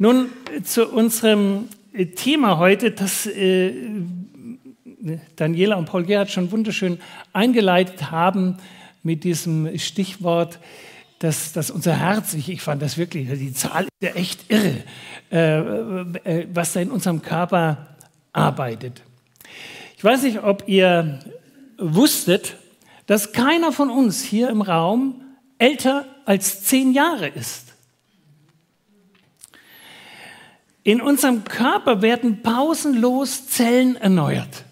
Nun zu unserem Thema heute, das äh, Daniela und Paul Gerhard schon wunderschön eingeleitet haben mit diesem Stichwort, dass, dass unser Herz, ich, ich fand das wirklich, die Zahl ist ja echt irre, äh, äh, was da in unserem Körper arbeitet. Ich weiß nicht, ob ihr wusstet, dass keiner von uns hier im Raum älter als zehn Jahre ist. In unserem Körper werden pausenlos Zellen erneuert.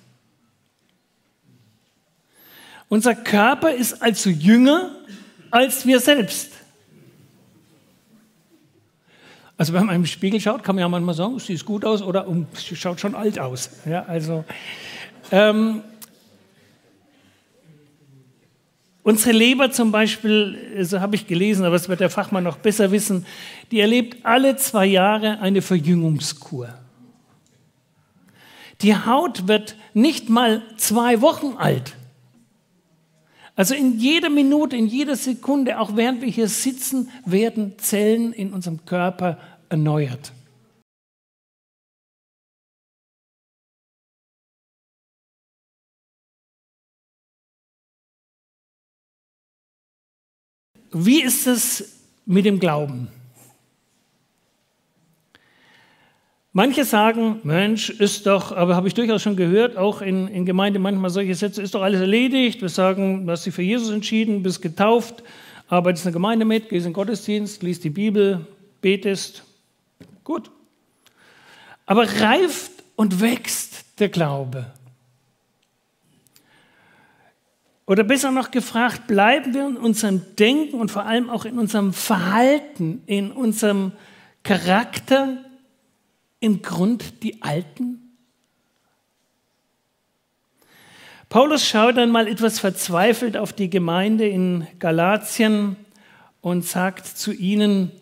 Unser Körper ist also jünger als wir selbst. Also wenn man im Spiegel schaut, kann man ja manchmal sagen, sie sieht gut aus oder um, schaut schon alt aus. Ja, also ähm, Unsere Leber zum Beispiel, so habe ich gelesen, aber das wird der Fachmann noch besser wissen, die erlebt alle zwei Jahre eine Verjüngungskur. Die Haut wird nicht mal zwei Wochen alt. Also in jeder Minute, in jeder Sekunde, auch während wir hier sitzen, werden Zellen in unserem Körper erneuert. Wie ist es mit dem Glauben? Manche sagen, Mensch, ist doch, aber habe ich durchaus schon gehört, auch in, in Gemeinde manchmal solche Sätze, ist doch alles erledigt. Wir sagen, du hast dich für Jesus entschieden, bist getauft, arbeitest in der Gemeinde mit, gehst in den Gottesdienst, liest die Bibel, betest. Gut. Aber reift und wächst der Glaube. Oder besser noch gefragt, bleiben wir in unserem Denken und vor allem auch in unserem Verhalten, in unserem Charakter im Grund die Alten? Paulus schaut dann mal etwas verzweifelt auf die Gemeinde in Galatien und sagt zu ihnen,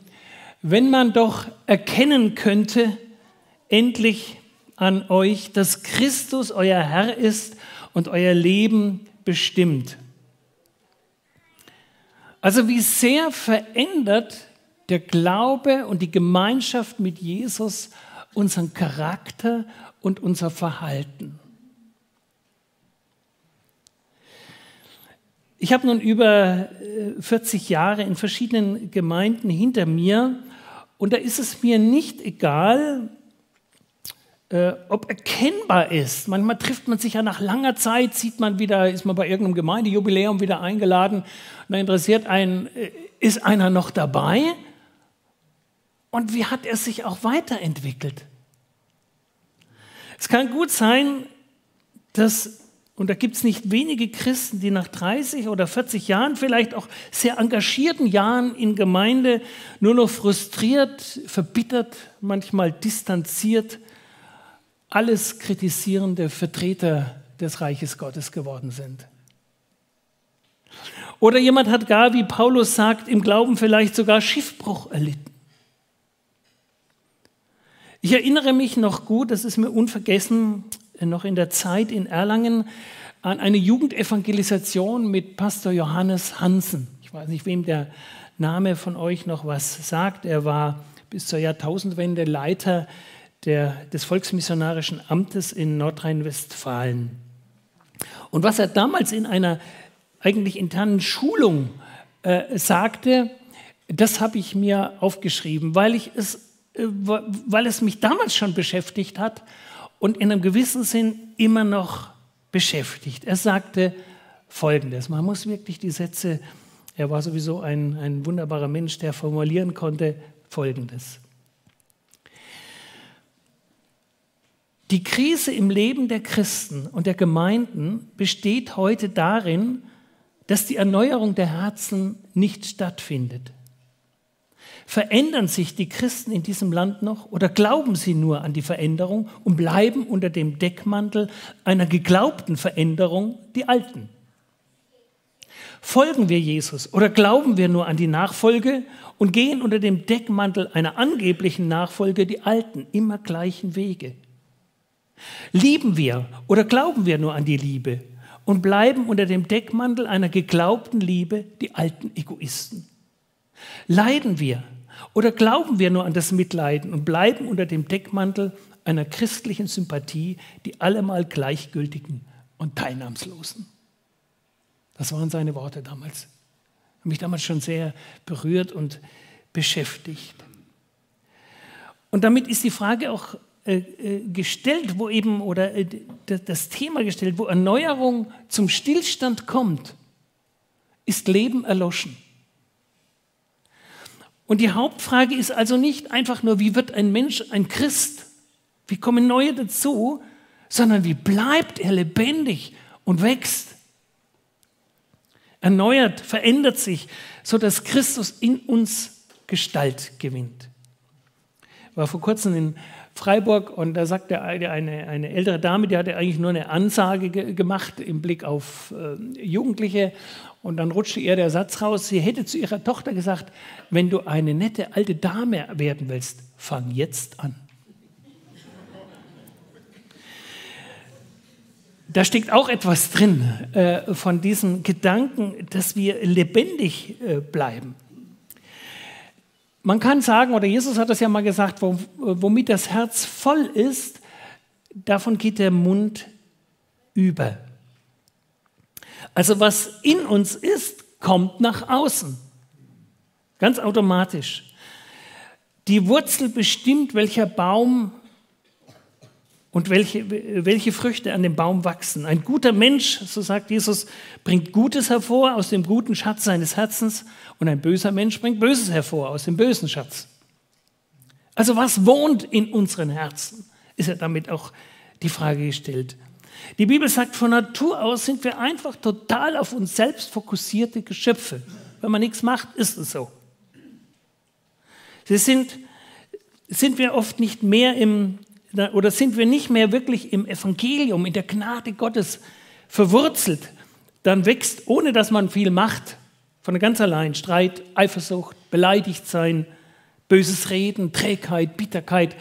wenn man doch erkennen könnte, endlich an euch, dass Christus euer Herr ist und euer Leben bestimmt. Also wie sehr verändert der Glaube und die Gemeinschaft mit Jesus unseren Charakter und unser Verhalten. Ich habe nun über 40 äh, Jahre in verschiedenen Gemeinden hinter mir und da ist es mir nicht egal, äh, ob erkennbar ist. Manchmal trifft man sich ja nach langer Zeit, sieht man wieder, ist man bei irgendeinem Gemeindejubiläum wieder eingeladen und interessiert einen, äh, ist einer noch dabei? Und wie hat er sich auch weiterentwickelt? Es kann gut sein, dass, und da gibt es nicht wenige Christen, die nach 30 oder 40 Jahren, vielleicht auch sehr engagierten Jahren in Gemeinde, nur noch frustriert, verbittert, manchmal distanziert alles kritisierende Vertreter des Reiches Gottes geworden sind. Oder jemand hat gar, wie Paulus sagt, im Glauben vielleicht sogar Schiffbruch erlitten. Ich erinnere mich noch gut, das ist mir unvergessen, noch in der Zeit in Erlangen an eine Jugendevangelisation mit Pastor Johannes Hansen. Ich weiß nicht, wem der Name von euch noch was sagt. Er war bis zur Jahrtausendwende Leiter der, des Volksmissionarischen Amtes in Nordrhein-Westfalen. Und was er damals in einer eigentlich internen Schulung äh, sagte, das habe ich mir aufgeschrieben, weil, ich es, äh, weil es mich damals schon beschäftigt hat und in einem gewissen Sinn immer noch beschäftigt. Er sagte Folgendes, man muss wirklich die Sätze, er war sowieso ein, ein wunderbarer Mensch, der formulieren konnte, Folgendes. Die Krise im Leben der Christen und der Gemeinden besteht heute darin, dass die Erneuerung der Herzen nicht stattfindet. Verändern sich die Christen in diesem Land noch oder glauben sie nur an die Veränderung und bleiben unter dem Deckmantel einer geglaubten Veränderung die Alten? Folgen wir Jesus oder glauben wir nur an die Nachfolge und gehen unter dem Deckmantel einer angeblichen Nachfolge die alten, immer gleichen Wege? Lieben wir oder glauben wir nur an die Liebe und bleiben unter dem Deckmantel einer geglaubten Liebe die alten Egoisten? Leiden wir Oder glauben wir nur an das Mitleiden und bleiben unter dem Deckmantel einer christlichen Sympathie die allemal Gleichgültigen und Teilnahmslosen? Das waren seine Worte damals. Hat mich damals schon sehr berührt und beschäftigt. Und damit ist die Frage auch gestellt, wo eben, oder äh, das Thema gestellt, wo Erneuerung zum Stillstand kommt, ist Leben erloschen. Und die Hauptfrage ist also nicht einfach nur, wie wird ein Mensch ein Christ? Wie kommen neue dazu? Sondern wie bleibt er lebendig und wächst? Erneuert, verändert sich, sodass Christus in uns Gestalt gewinnt. Ich war vor kurzem in Freiburg und da sagte eine, eine ältere Dame, die hatte eigentlich nur eine Ansage ge gemacht im Blick auf äh, Jugendliche und dann rutschte ihr der Satz raus, sie hätte zu ihrer Tochter gesagt, wenn du eine nette alte Dame werden willst, fang jetzt an. Da steckt auch etwas drin äh, von diesem Gedanken, dass wir lebendig äh, bleiben. Man kann sagen, oder Jesus hat das ja mal gesagt, womit das Herz voll ist, davon geht der Mund über. Also was in uns ist, kommt nach außen. Ganz automatisch. Die Wurzel bestimmt, welcher Baum und welche, welche Früchte an dem Baum wachsen. Ein guter Mensch, so sagt Jesus, bringt Gutes hervor aus dem guten Schatz seines Herzens und ein böser Mensch bringt Böses hervor aus dem bösen Schatz. Also was wohnt in unseren Herzen, ist ja damit auch die Frage gestellt. Die Bibel sagt, von Natur aus sind wir einfach total auf uns selbst fokussierte Geschöpfe. Wenn man nichts macht, ist es so. Sie sind, sind wir oft nicht mehr im oder sind wir nicht mehr wirklich im Evangelium, in der Gnade Gottes verwurzelt, dann wächst, ohne dass man viel macht, von ganz allein Streit, Eifersucht, beleidigt sein, böses Reden, Trägheit, Bitterkeit,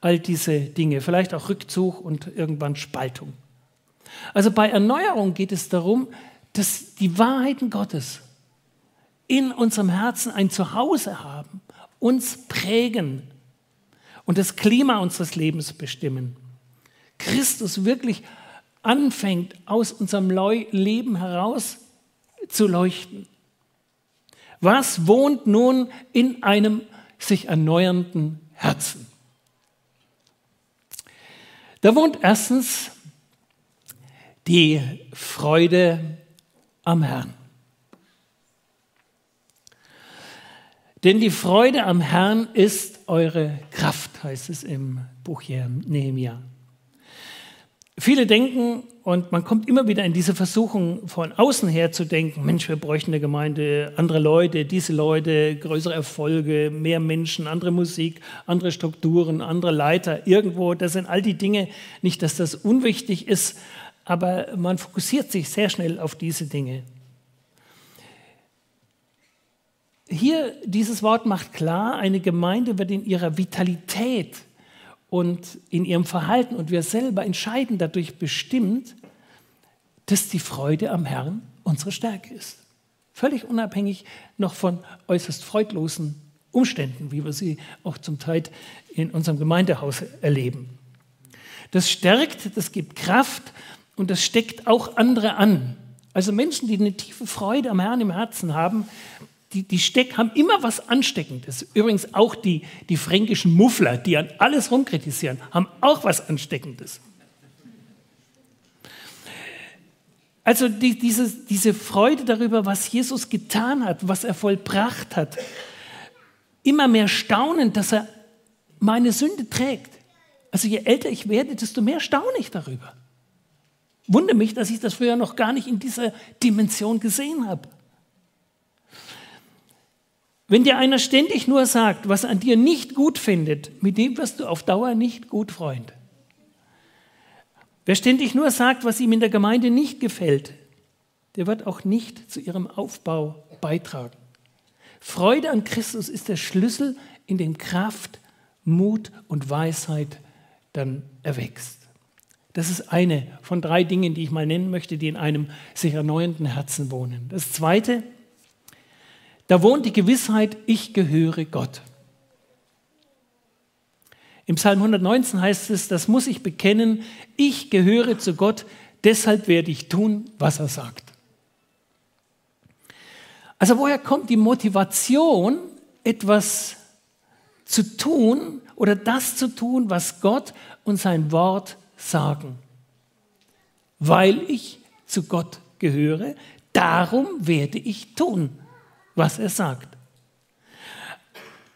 all diese Dinge, vielleicht auch Rückzug und irgendwann Spaltung. Also bei Erneuerung geht es darum, dass die Wahrheiten Gottes in unserem Herzen ein Zuhause haben, uns prägen, und das Klima unseres Lebens bestimmen. Christus wirklich anfängt, aus unserem Leben heraus zu leuchten. Was wohnt nun in einem sich erneuernden Herzen? Da wohnt erstens die Freude am Herrn. Denn die Freude am Herrn ist eure Kraft, heißt es im Buch Nehemia. Viele denken, und man kommt immer wieder in diese Versuchung, von außen her zu denken, Mensch, wir bräuchten eine Gemeinde, andere Leute, diese Leute, größere Erfolge, mehr Menschen, andere Musik, andere Strukturen, andere Leiter, irgendwo. Das sind all die Dinge, nicht, dass das unwichtig ist, aber man fokussiert sich sehr schnell auf diese Dinge hier dieses Wort macht klar, eine Gemeinde wird in ihrer Vitalität und in ihrem Verhalten und wir selber entscheiden dadurch bestimmt, dass die Freude am Herrn unsere Stärke ist. Völlig unabhängig noch von äußerst freudlosen Umständen, wie wir sie auch zum Teil in unserem Gemeindehaus erleben. Das stärkt, das gibt Kraft und das steckt auch andere an. Also Menschen, die eine tiefe Freude am Herrn im Herzen haben, die, die Steck haben immer was Ansteckendes. Übrigens auch die, die fränkischen Muffler, die an alles rumkritisieren, haben auch was Ansteckendes. Also die, diese, diese Freude darüber, was Jesus getan hat, was er vollbracht hat, immer mehr staunen, dass er meine Sünde trägt. Also je älter ich werde, desto mehr staune ich darüber. Wundere mich, dass ich das früher noch gar nicht in dieser Dimension gesehen habe. Wenn dir einer ständig nur sagt, was an dir nicht gut findet, mit dem wirst du auf Dauer nicht gut Freund. Wer ständig nur sagt, was ihm in der Gemeinde nicht gefällt, der wird auch nicht zu ihrem Aufbau beitragen. Freude an Christus ist der Schlüssel, in dem Kraft, Mut und Weisheit dann erwächst. Das ist eine von drei Dingen, die ich mal nennen möchte, die in einem sich erneuernden Herzen wohnen. Das zweite, da wohnt die Gewissheit, ich gehöre Gott. Im Psalm 119 heißt es, das muss ich bekennen, ich gehöre zu Gott, deshalb werde ich tun, was er sagt. Also woher kommt die Motivation, etwas zu tun oder das zu tun, was Gott und sein Wort sagen? Weil ich zu Gott gehöre, darum werde ich tun, was er sagt.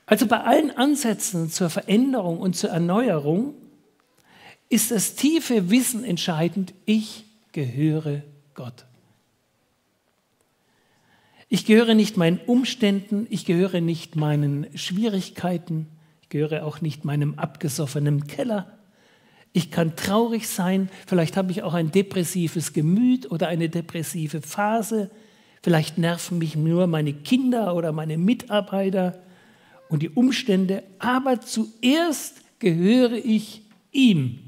Also bei allen Ansätzen zur Veränderung und zur Erneuerung ist das tiefe Wissen entscheidend, ich gehöre Gott. Ich gehöre nicht meinen Umständen, ich gehöre nicht meinen Schwierigkeiten, ich gehöre auch nicht meinem abgesoffenen Keller. Ich kann traurig sein, vielleicht habe ich auch ein depressives Gemüt oder eine depressive Phase, vielleicht nerven mich nur meine Kinder oder meine Mitarbeiter und die Umstände, aber zuerst gehöre ich ihm.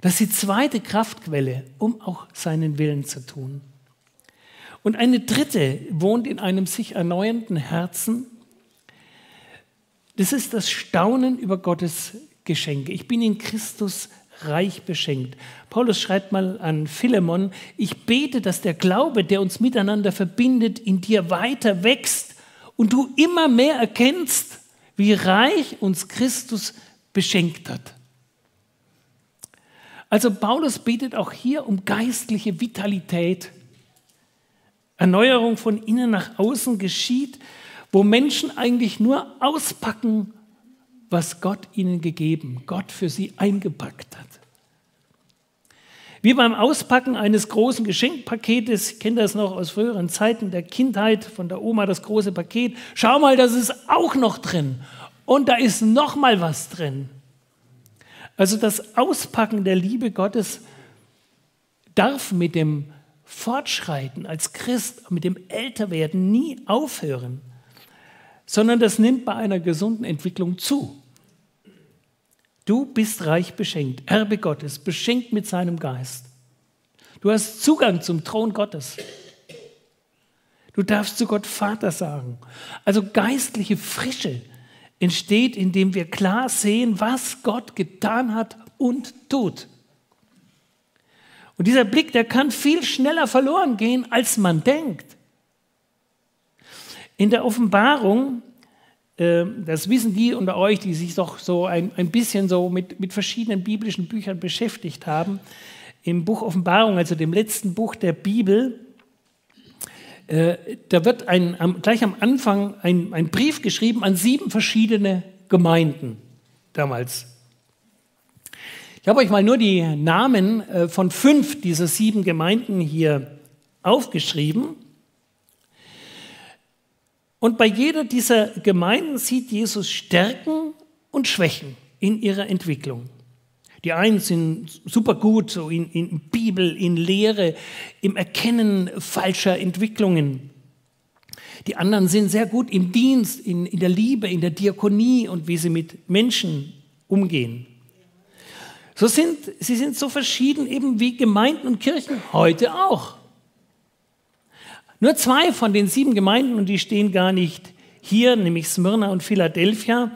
Das ist die zweite Kraftquelle, um auch seinen Willen zu tun. Und eine dritte wohnt in einem sich erneuernden Herzen. Das ist das Staunen über Gottes Geschenke. Ich bin in Christus reich beschenkt. Paulus schreibt mal an Philemon, ich bete, dass der Glaube, der uns miteinander verbindet, in dir weiter wächst und du immer mehr erkennst, wie reich uns Christus beschenkt hat. Also Paulus betet auch hier um geistliche Vitalität. Erneuerung von innen nach außen geschieht, wo Menschen eigentlich nur auspacken, was Gott ihnen gegeben, Gott für sie eingepackt hat. Wie beim Auspacken eines großen Geschenkpaketes, ich kenne das noch aus früheren Zeiten der Kindheit, von der Oma das große Paket. Schau mal, das ist auch noch drin. Und da ist noch mal was drin. Also das Auspacken der Liebe Gottes darf mit dem Fortschreiten als Christ, mit dem Älterwerden nie aufhören, sondern das nimmt bei einer gesunden Entwicklung zu. Du bist reich beschenkt, Erbe Gottes, beschenkt mit seinem Geist. Du hast Zugang zum Thron Gottes. Du darfst zu Gott Vater sagen. Also geistliche Frische entsteht, indem wir klar sehen, was Gott getan hat und tut. Und dieser Blick, der kann viel schneller verloren gehen, als man denkt. In der Offenbarung das wissen die unter euch, die sich doch so ein, ein bisschen so mit, mit verschiedenen biblischen Büchern beschäftigt haben. Im Buch Offenbarung, also dem letzten Buch der Bibel, äh, da wird ein, gleich am Anfang ein, ein Brief geschrieben an sieben verschiedene Gemeinden damals. Ich habe euch mal nur die Namen äh, von fünf dieser sieben Gemeinden hier aufgeschrieben. Und bei jeder dieser Gemeinden sieht Jesus Stärken und Schwächen in ihrer Entwicklung. Die einen sind super gut, so in, in Bibel, in Lehre, im Erkennen falscher Entwicklungen. Die anderen sind sehr gut im Dienst, in, in der Liebe, in der Diakonie und wie sie mit Menschen umgehen. So sind, sie sind so verschieden eben wie Gemeinden und Kirchen heute auch. Nur zwei von den sieben Gemeinden, und die stehen gar nicht hier, nämlich Smyrna und Philadelphia,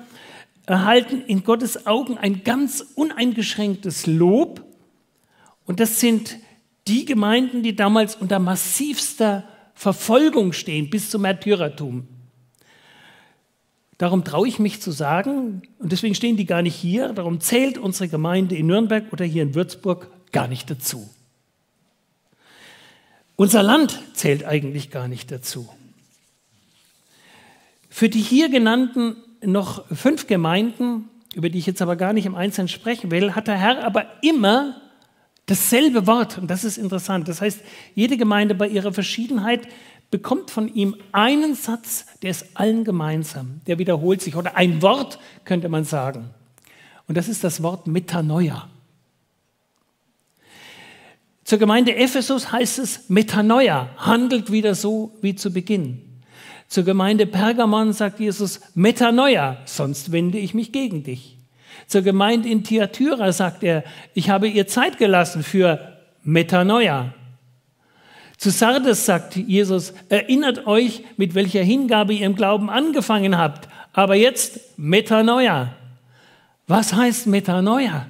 erhalten in Gottes Augen ein ganz uneingeschränktes Lob. Und das sind die Gemeinden, die damals unter massivster Verfolgung stehen, bis zum Märtyrertum. Darum traue ich mich zu sagen, und deswegen stehen die gar nicht hier, darum zählt unsere Gemeinde in Nürnberg oder hier in Würzburg gar nicht dazu. Unser Land zählt eigentlich gar nicht dazu. Für die hier genannten noch fünf Gemeinden, über die ich jetzt aber gar nicht im Einzelnen sprechen will, hat der Herr aber immer dasselbe Wort. Und das ist interessant. Das heißt, jede Gemeinde bei ihrer Verschiedenheit bekommt von ihm einen Satz, der ist allen gemeinsam. Der wiederholt sich. Oder ein Wort, könnte man sagen. Und das ist das Wort Metanoia. Zur Gemeinde Ephesus heißt es Metanoia, handelt wieder so wie zu Beginn. Zur Gemeinde Pergamon sagt Jesus Metanoia, sonst wende ich mich gegen dich. Zur Gemeinde in Thyatira sagt er, ich habe ihr Zeit gelassen für Metanoia. Zu Sardes sagt Jesus, erinnert euch, mit welcher Hingabe ihr im Glauben angefangen habt, aber jetzt Metanoia, Was heißt Metanoia?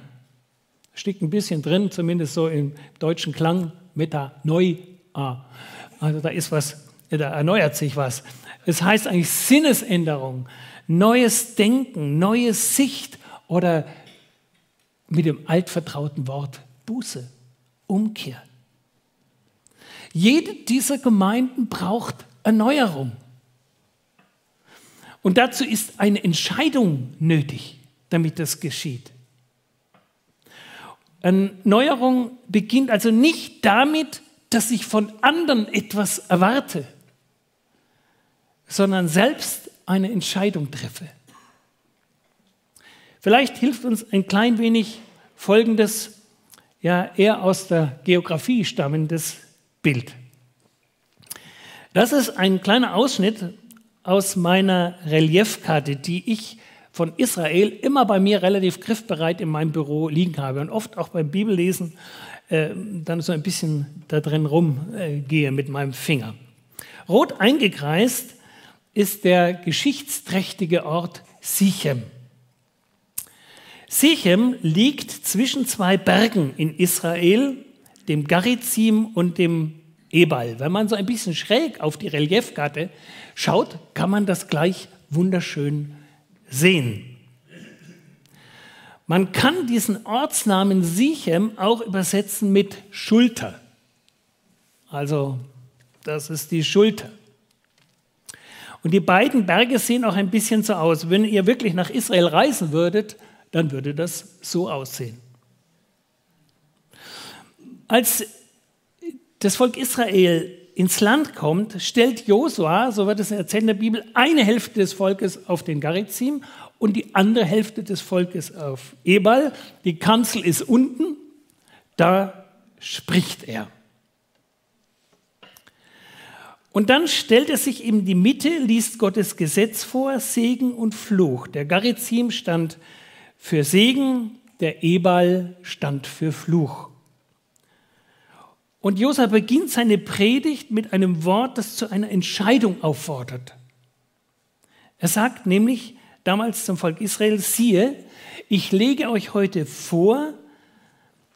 Steckt ein bisschen drin, zumindest so im deutschen Klang, Metanoia. Also da ist was, da erneuert sich was. Es heißt eigentlich Sinnesänderung, neues Denken, neue Sicht oder mit dem altvertrauten Wort Buße, Umkehr. Jede dieser Gemeinden braucht Erneuerung. Und dazu ist eine Entscheidung nötig, damit das geschieht. Erneuerung beginnt also nicht damit, dass ich von anderen etwas erwarte, sondern selbst eine Entscheidung treffe. Vielleicht hilft uns ein klein wenig folgendes, ja eher aus der Geografie stammendes Bild. Das ist ein kleiner Ausschnitt aus meiner Reliefkarte, die ich von Israel immer bei mir relativ griffbereit in meinem Büro liegen habe und oft auch beim Bibellesen äh, dann so ein bisschen da drin rumgehe äh, mit meinem Finger. Rot eingekreist ist der geschichtsträchtige Ort Sichem. Sichem liegt zwischen zwei Bergen in Israel, dem Garizim und dem Ebal. Wenn man so ein bisschen schräg auf die Reliefkarte schaut, kann man das gleich wunderschön sehen. Man kann diesen Ortsnamen Sichem auch übersetzen mit Schulter. Also, das ist die Schulter. Und die beiden Berge sehen auch ein bisschen so aus. Wenn ihr wirklich nach Israel reisen würdet, dann würde das so aussehen. Als das Volk Israel ins Land kommt, stellt Josua, so wird es erzählt in der Bibel, eine Hälfte des Volkes auf den Garizim und die andere Hälfte des Volkes auf Ebal. Die Kanzel ist unten, da spricht er. Und dann stellt er sich in die Mitte, liest Gottes Gesetz vor, Segen und Fluch. Der Garizim stand für Segen, der Ebal stand für Fluch. Und Josua beginnt seine Predigt mit einem Wort, das zu einer Entscheidung auffordert. Er sagt nämlich damals zum Volk Israel, siehe, ich lege euch heute vor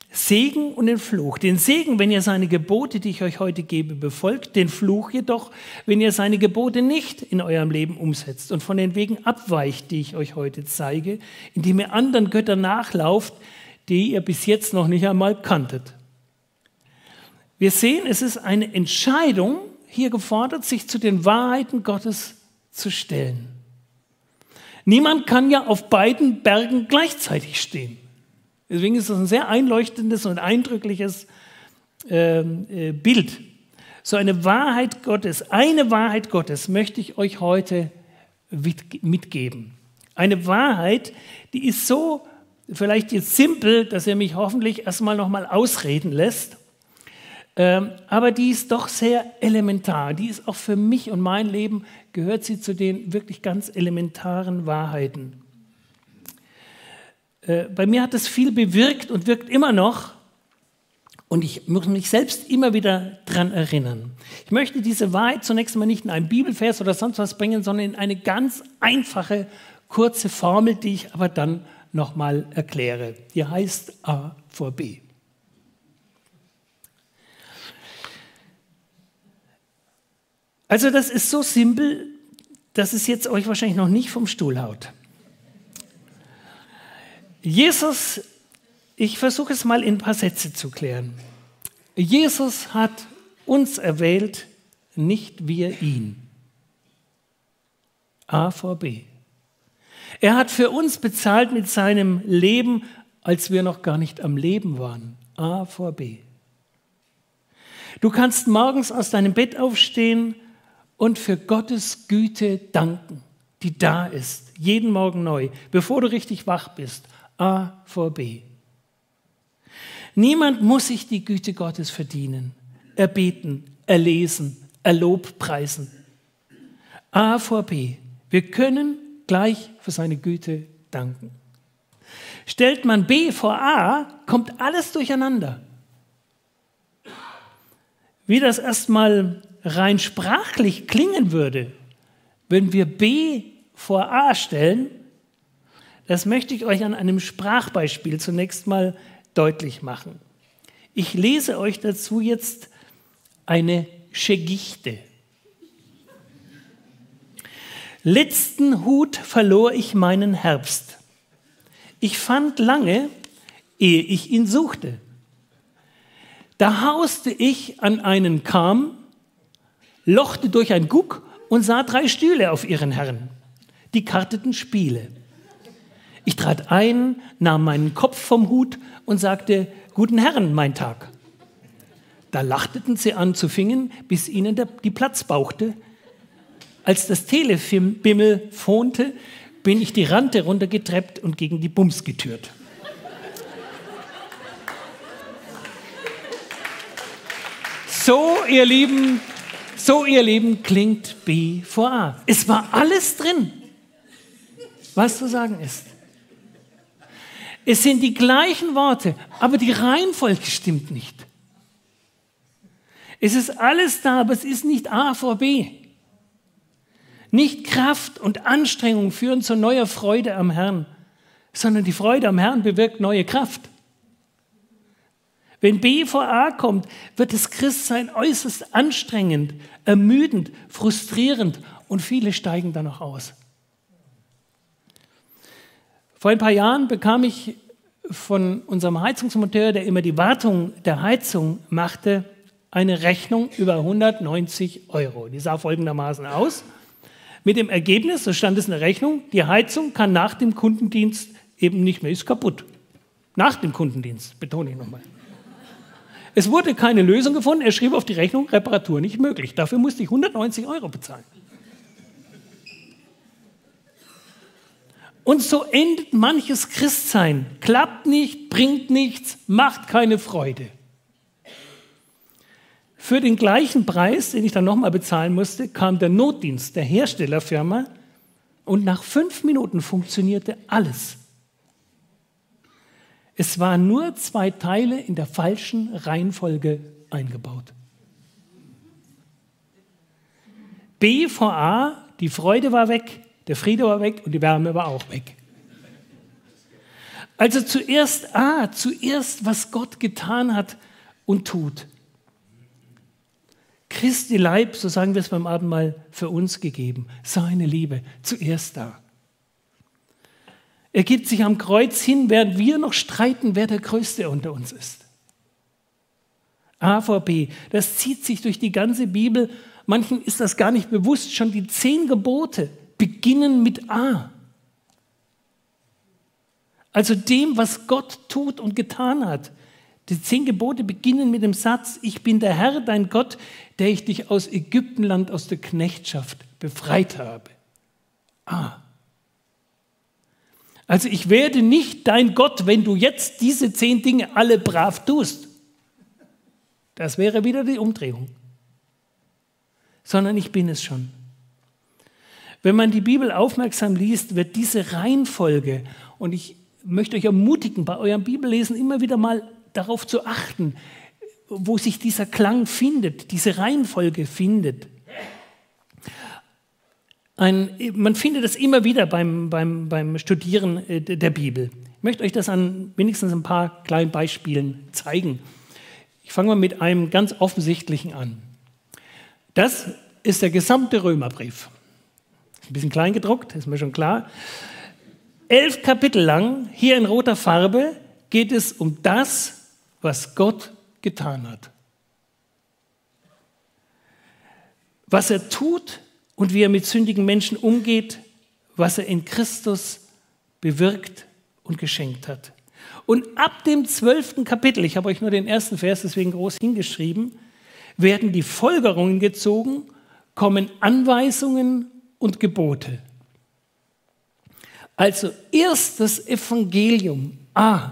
Segen und den Fluch. Den Segen, wenn ihr seine Gebote, die ich euch heute gebe, befolgt, den Fluch jedoch, wenn ihr seine Gebote nicht in eurem Leben umsetzt und von den Wegen abweicht, die ich euch heute zeige, indem ihr anderen Göttern nachlauft, die ihr bis jetzt noch nicht einmal kanntet. Wir sehen, es ist eine Entscheidung hier gefordert, sich zu den Wahrheiten Gottes zu stellen. Niemand kann ja auf beiden Bergen gleichzeitig stehen. Deswegen ist das ein sehr einleuchtendes und eindrückliches ähm, äh, Bild. So eine Wahrheit Gottes, eine Wahrheit Gottes möchte ich euch heute mitgeben. Eine Wahrheit, die ist so vielleicht jetzt simpel, dass er mich hoffentlich erstmal nochmal ausreden lässt. Ähm, aber die ist doch sehr elementar. Die ist auch für mich und mein Leben, gehört sie zu den wirklich ganz elementaren Wahrheiten. Äh, bei mir hat es viel bewirkt und wirkt immer noch. Und ich muss mich selbst immer wieder daran erinnern. Ich möchte diese Wahrheit zunächst mal nicht in einen Bibelvers oder sonst was bringen, sondern in eine ganz einfache, kurze Formel, die ich aber dann nochmal erkläre. Die heißt A vor B. Also das ist so simpel, dass es jetzt euch wahrscheinlich noch nicht vom Stuhl haut. Jesus, ich versuche es mal in ein paar Sätze zu klären. Jesus hat uns erwählt, nicht wir ihn. A vor B. Er hat für uns bezahlt mit seinem Leben, als wir noch gar nicht am Leben waren. A vor B. Du kannst morgens aus deinem Bett aufstehen und für Gottes Güte danken, die da ist, jeden Morgen neu, bevor du richtig wach bist. A vor B. Niemand muss sich die Güte Gottes verdienen, erbeten, erlesen, erlobpreisen. A vor B. Wir können gleich für seine Güte danken. Stellt man B vor A, kommt alles durcheinander. Wie das erstmal rein sprachlich klingen würde, wenn wir B vor A stellen, Das möchte ich euch an einem Sprachbeispiel zunächst mal deutlich machen. Ich lese euch dazu jetzt eine Geschichte. Letzten Hut verlor ich meinen Herbst. Ich fand lange, ehe ich ihn suchte. Da hauste ich an einen Kamm, lochte durch ein Guck und sah drei Stühle auf ihren Herren. Die karteten Spiele. Ich trat ein, nahm meinen Kopf vom Hut und sagte, Guten Herren, mein Tag. Da lachteten sie an zu fingen, bis ihnen der, die Platz bauchte. Als das Telebimmel phonte, bin ich die Rante runtergetreppt und gegen die Bums getürt. So, ihr Lieben, so, ihr Lieben, klingt B vor A. Es war alles drin, was zu sagen ist. Es sind die gleichen Worte, aber die Reihenfolge stimmt nicht. Es ist alles da, aber es ist nicht A vor B. Nicht Kraft und Anstrengung führen zu neuer Freude am Herrn, sondern die Freude am Herrn bewirkt neue Kraft. Wenn B vor A kommt, wird das Christsein äußerst anstrengend, ermüdend, frustrierend und viele steigen dann noch aus. Vor ein paar Jahren bekam ich von unserem Heizungsmonteur, der immer die Wartung der Heizung machte, eine Rechnung über 190 Euro. Die sah folgendermaßen aus. Mit dem Ergebnis, so stand es in der Rechnung, die Heizung kann nach dem Kundendienst eben nicht mehr, ist kaputt. Nach dem Kundendienst, betone ich nochmal. Es wurde keine Lösung gefunden. Er schrieb auf die Rechnung, Reparatur nicht möglich. Dafür musste ich 190 Euro bezahlen. Und so endet manches Christsein. Klappt nicht, bringt nichts, macht keine Freude. Für den gleichen Preis, den ich dann nochmal bezahlen musste, kam der Notdienst der Herstellerfirma und nach fünf Minuten funktionierte alles. Es waren nur zwei Teile in der falschen Reihenfolge eingebaut. B vor A, die Freude war weg, der Friede war weg und die Wärme war auch weg. Also zuerst A, zuerst, was Gott getan hat und tut. Christi Leib, so sagen wir es beim Abendmahl, für uns gegeben. Seine Liebe, zuerst da. Er gibt sich am Kreuz hin, während wir noch streiten, wer der Größte unter uns ist. A vor B, das zieht sich durch die ganze Bibel. Manchen ist das gar nicht bewusst. Schon die zehn Gebote beginnen mit A. Also dem, was Gott tut und getan hat. Die zehn Gebote beginnen mit dem Satz, ich bin der Herr, dein Gott, der ich dich aus Ägyptenland, aus der Knechtschaft befreit habe. Ah. Also ich werde nicht dein Gott, wenn du jetzt diese zehn Dinge alle brav tust. Das wäre wieder die Umdrehung. Sondern ich bin es schon. Wenn man die Bibel aufmerksam liest, wird diese Reihenfolge, und ich möchte euch ermutigen, bei eurem Bibellesen immer wieder mal darauf zu achten, wo sich dieser Klang findet, diese Reihenfolge findet. Ein, man findet das immer wieder beim, beim, beim Studieren äh, der Bibel. Ich möchte euch das an wenigstens ein paar kleinen Beispielen zeigen. Ich fange mal mit einem ganz offensichtlichen an. Das ist der gesamte Römerbrief. Ein bisschen klein gedruckt, ist mir schon klar. Elf Kapitel lang, hier in roter Farbe, geht es um das, was Gott getan hat. Was er tut und wie er mit sündigen Menschen umgeht, was er in Christus bewirkt und geschenkt hat. Und ab dem zwölften Kapitel, ich habe euch nur den ersten Vers deswegen groß hingeschrieben, werden die Folgerungen gezogen, kommen Anweisungen und Gebote. Also erst das Evangelium. A.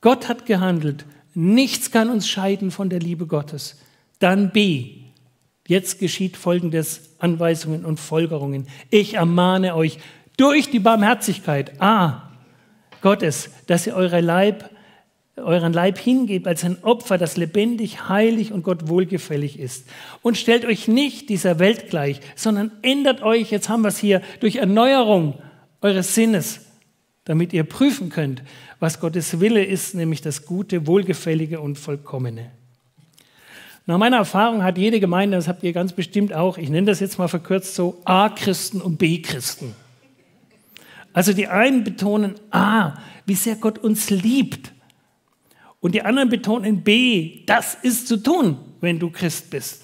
Gott hat gehandelt. Nichts kann uns scheiden von der Liebe Gottes. Dann B. Jetzt geschieht folgendes Anweisungen und Folgerungen. Ich ermahne euch durch die Barmherzigkeit A. Gottes, dass ihr eure Leib euren Leib hingebt als ein Opfer, das lebendig, heilig und Gott wohlgefällig ist. Und stellt euch nicht dieser Welt gleich, sondern ändert euch, jetzt haben wir es hier, durch Erneuerung eures Sinnes, damit ihr prüfen könnt, was Gottes Wille ist, nämlich das Gute, Wohlgefällige und Vollkommene. Nach meiner Erfahrung hat jede Gemeinde, das habt ihr ganz bestimmt auch, ich nenne das jetzt mal verkürzt so, A-Christen und B-Christen. Also die einen betonen A, wie sehr Gott uns liebt. Und die anderen betonen B, das ist zu tun, wenn du Christ bist.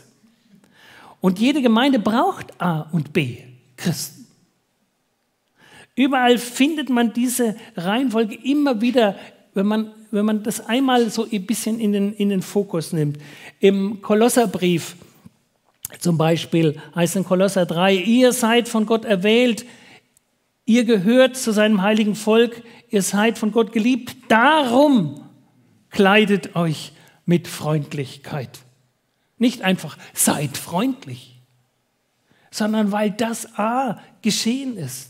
Und jede Gemeinde braucht A und B, Christen. Überall findet man diese Reihenfolge immer wieder, wenn man, wenn man das einmal so ein bisschen in den, in den Fokus nimmt. Im Kolosserbrief zum Beispiel heißt in Kolosser 3, ihr seid von Gott erwählt, ihr gehört zu seinem heiligen Volk, ihr seid von Gott geliebt, darum kleidet euch mit Freundlichkeit. Nicht einfach seid freundlich, sondern weil das A geschehen ist.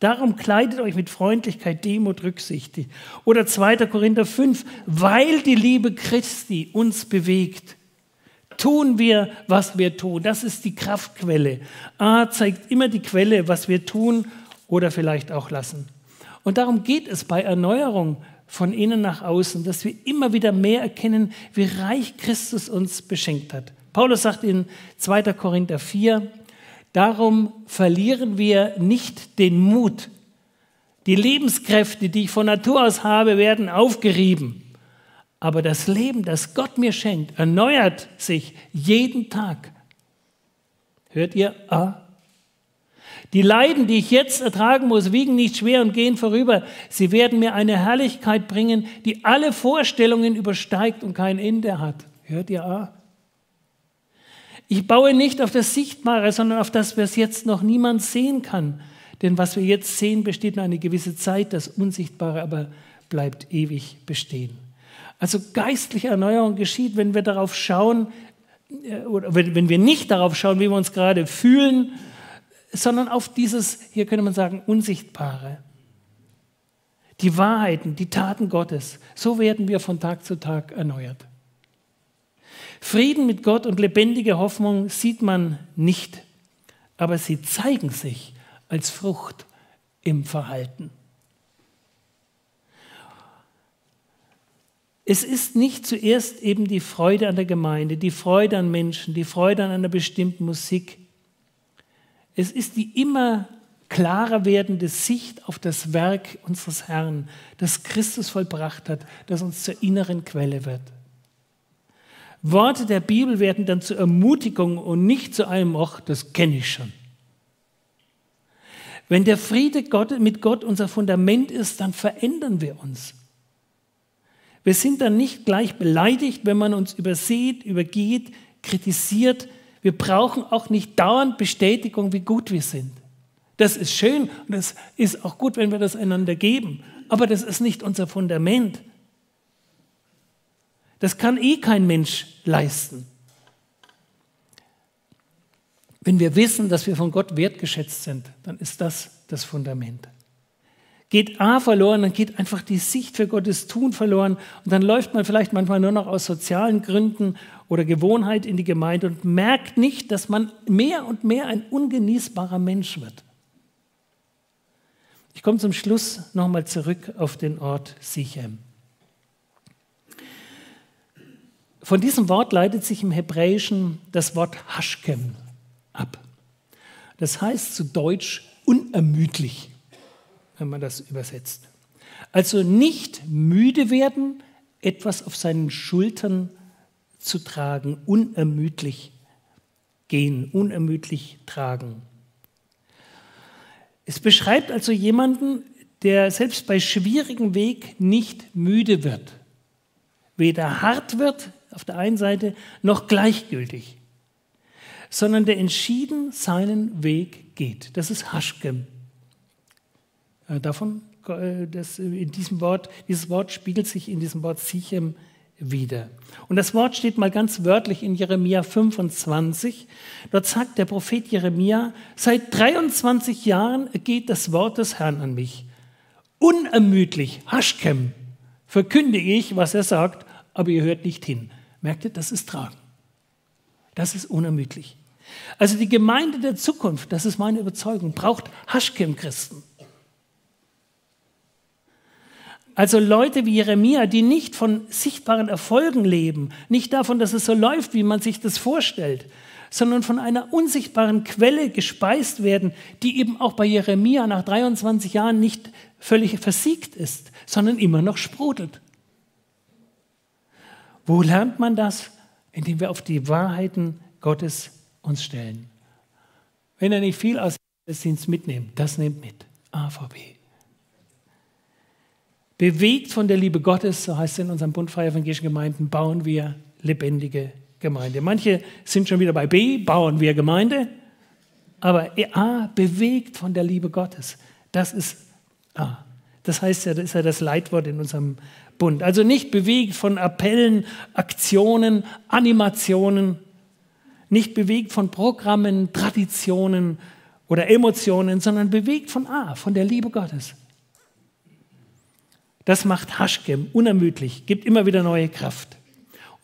Darum kleidet euch mit Freundlichkeit, Demut, Rücksicht. Oder 2. Korinther 5, weil die Liebe Christi uns bewegt, tun wir, was wir tun. Das ist die Kraftquelle. A zeigt immer die Quelle, was wir tun oder vielleicht auch lassen. Und darum geht es bei Erneuerung von innen nach außen, dass wir immer wieder mehr erkennen, wie reich Christus uns beschenkt hat. Paulus sagt in 2. Korinther 4, Darum verlieren wir nicht den Mut. Die Lebenskräfte, die ich von Natur aus habe, werden aufgerieben. Aber das Leben, das Gott mir schenkt, erneuert sich jeden Tag. Hört ihr? Ah. Die Leiden, die ich jetzt ertragen muss, wiegen nicht schwer und gehen vorüber. Sie werden mir eine Herrlichkeit bringen, die alle Vorstellungen übersteigt und kein Ende hat. Hört ihr? Ah. Ich baue nicht auf das Sichtbare, sondern auf das, was jetzt noch niemand sehen kann. Denn was wir jetzt sehen, besteht nur eine gewisse Zeit, das Unsichtbare aber bleibt ewig bestehen. Also geistliche Erneuerung geschieht, wenn wir darauf schauen, äh, oder wenn wir nicht darauf schauen, wie wir uns gerade fühlen, sondern auf dieses, hier könnte man sagen, Unsichtbare. Die Wahrheiten, die Taten Gottes. So werden wir von Tag zu Tag erneuert. Frieden mit Gott und lebendige Hoffnung sieht man nicht, aber sie zeigen sich als Frucht im Verhalten. Es ist nicht zuerst eben die Freude an der Gemeinde, die Freude an Menschen, die Freude an einer bestimmten Musik. Es ist die immer klarer werdende Sicht auf das Werk unseres Herrn, das Christus vollbracht hat, das uns zur inneren Quelle wird. Worte der Bibel werden dann zur Ermutigung und nicht zu einem, ach, das kenne ich schon. Wenn der Friede mit Gott unser Fundament ist, dann verändern wir uns. Wir sind dann nicht gleich beleidigt, wenn man uns übersieht, übergeht, kritisiert. Wir brauchen auch nicht dauernd Bestätigung, wie gut wir sind. Das ist schön und das ist auch gut, wenn wir das einander geben. Aber das ist nicht unser Fundament. Das kann eh kein Mensch leisten. Wenn wir wissen, dass wir von Gott wertgeschätzt sind, dann ist das das Fundament. Geht A verloren, dann geht einfach die Sicht für Gottes Tun verloren und dann läuft man vielleicht manchmal nur noch aus sozialen Gründen oder Gewohnheit in die Gemeinde und merkt nicht, dass man mehr und mehr ein ungenießbarer Mensch wird. Ich komme zum Schluss nochmal zurück auf den Ort Sichem. Von diesem Wort leitet sich im Hebräischen das Wort Haschkem ab. Das heißt zu Deutsch unermüdlich, wenn man das übersetzt. Also nicht müde werden, etwas auf seinen Schultern zu tragen, unermüdlich gehen, unermüdlich tragen. Es beschreibt also jemanden, der selbst bei schwierigem Weg nicht müde wird, weder hart wird auf der einen Seite noch gleichgültig, sondern der entschieden seinen Weg geht. Das ist Haschkem. Äh, davon, äh, das, in diesem Wort, dieses Wort spiegelt sich in diesem Wort Sichem wieder. Und das Wort steht mal ganz wörtlich in Jeremia 25. Dort sagt der Prophet Jeremia, seit 23 Jahren geht das Wort des Herrn an mich. Unermüdlich, Haschkem, verkündige ich, was er sagt, aber ihr hört nicht hin. Merkt ihr, das ist Tragen. Das ist unermüdlich. Also die Gemeinde der Zukunft, das ist meine Überzeugung, braucht Haschkem-Christen. Also Leute wie Jeremia, die nicht von sichtbaren Erfolgen leben, nicht davon, dass es so läuft, wie man sich das vorstellt, sondern von einer unsichtbaren Quelle gespeist werden, die eben auch bei Jeremia nach 23 Jahren nicht völlig versiegt ist, sondern immer noch sprudelt. Wo lernt man das? Indem wir auf die Wahrheiten Gottes uns stellen. Wenn er nicht viel aus dem Gottesdienst mitnimmt, das nimmt mit. AVB. Bewegt von der Liebe Gottes, so heißt es in unseren Bund Freie Evangelischen Gemeinden, bauen wir lebendige Gemeinde. Manche sind schon wieder bei B, bauen wir Gemeinde. Aber A, bewegt von der Liebe Gottes. Das ist A. Das heißt ja, das ist ja das Leitwort in unserem Bund. Also nicht bewegt von Appellen, Aktionen, Animationen, nicht bewegt von Programmen, Traditionen oder Emotionen, sondern bewegt von A, von der Liebe Gottes. Das macht Haschkem unermüdlich, gibt immer wieder neue Kraft.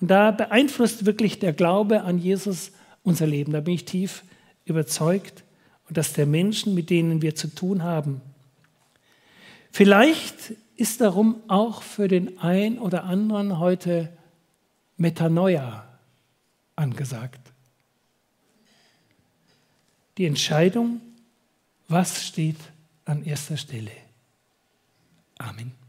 Und da beeinflusst wirklich der Glaube an Jesus unser Leben. Da bin ich tief überzeugt. Dass der Menschen, mit denen wir zu tun haben, vielleicht ist darum auch für den einen oder anderen heute Metanoia angesagt. Die Entscheidung, was steht an erster Stelle. Amen.